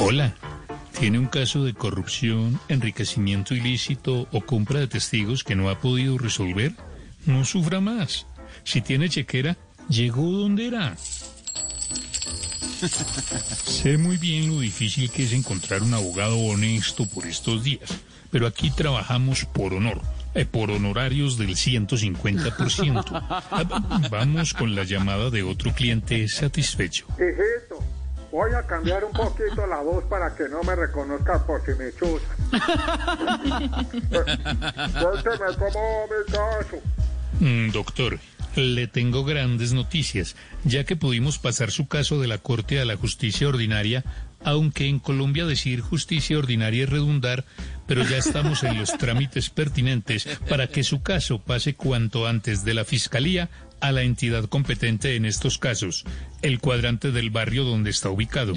Hola. ¿Tiene un caso de corrupción, enriquecimiento ilícito o compra de testigos que no ha podido resolver? No sufra más. Si tiene chequera, llegó donde era. sé muy bien lo difícil que es encontrar un abogado honesto por estos días, pero aquí trabajamos por honor. eh, por honorarios del 150%. Ah, Vamos con la llamada de otro cliente satisfecho. Hijito, voy a cambiar un poquito la voz para que no me reconozcas por si me chuzas. Cuénteme cómo va mi caso. Mm, doctor, le tengo grandes noticias, ya que pudimos pasar su caso de la Corte a la Justicia Ordinaria, aunque en Colombia decir justicia ordinaria es redundar, pero ya estamos en los trámites pertinentes para que su caso pase cuanto antes de la Fiscalía a la entidad competente en estos casos, el cuadrante del barrio donde está ubicado.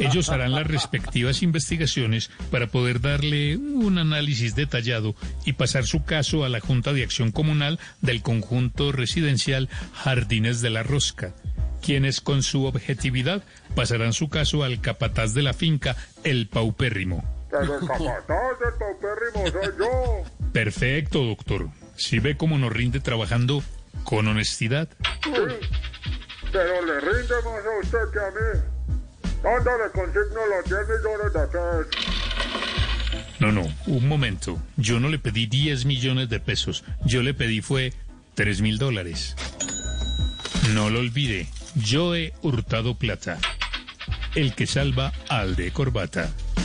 Ellos harán las respectivas investigaciones para poder darle un análisis detallado y pasar su caso a la Junta de Acción Comunal del conjunto residencial Jardines de la Rosca, quienes con su objetividad pasarán su caso al capataz de la finca, el paupérrimo. Pero el capataz del paupérrimo soy yo. Perfecto, doctor. Si ve cómo nos rinde trabajando con honestidad. Sí, pero le rinde más a usted que a mí. ¿Dónde le consigno los 10 millones de pesos? No, no, un momento. Yo no le pedí 10 millones de pesos. Yo le pedí fue 3 mil dólares. No lo olvide. Yo he hurtado plata. El que salva al de corbata.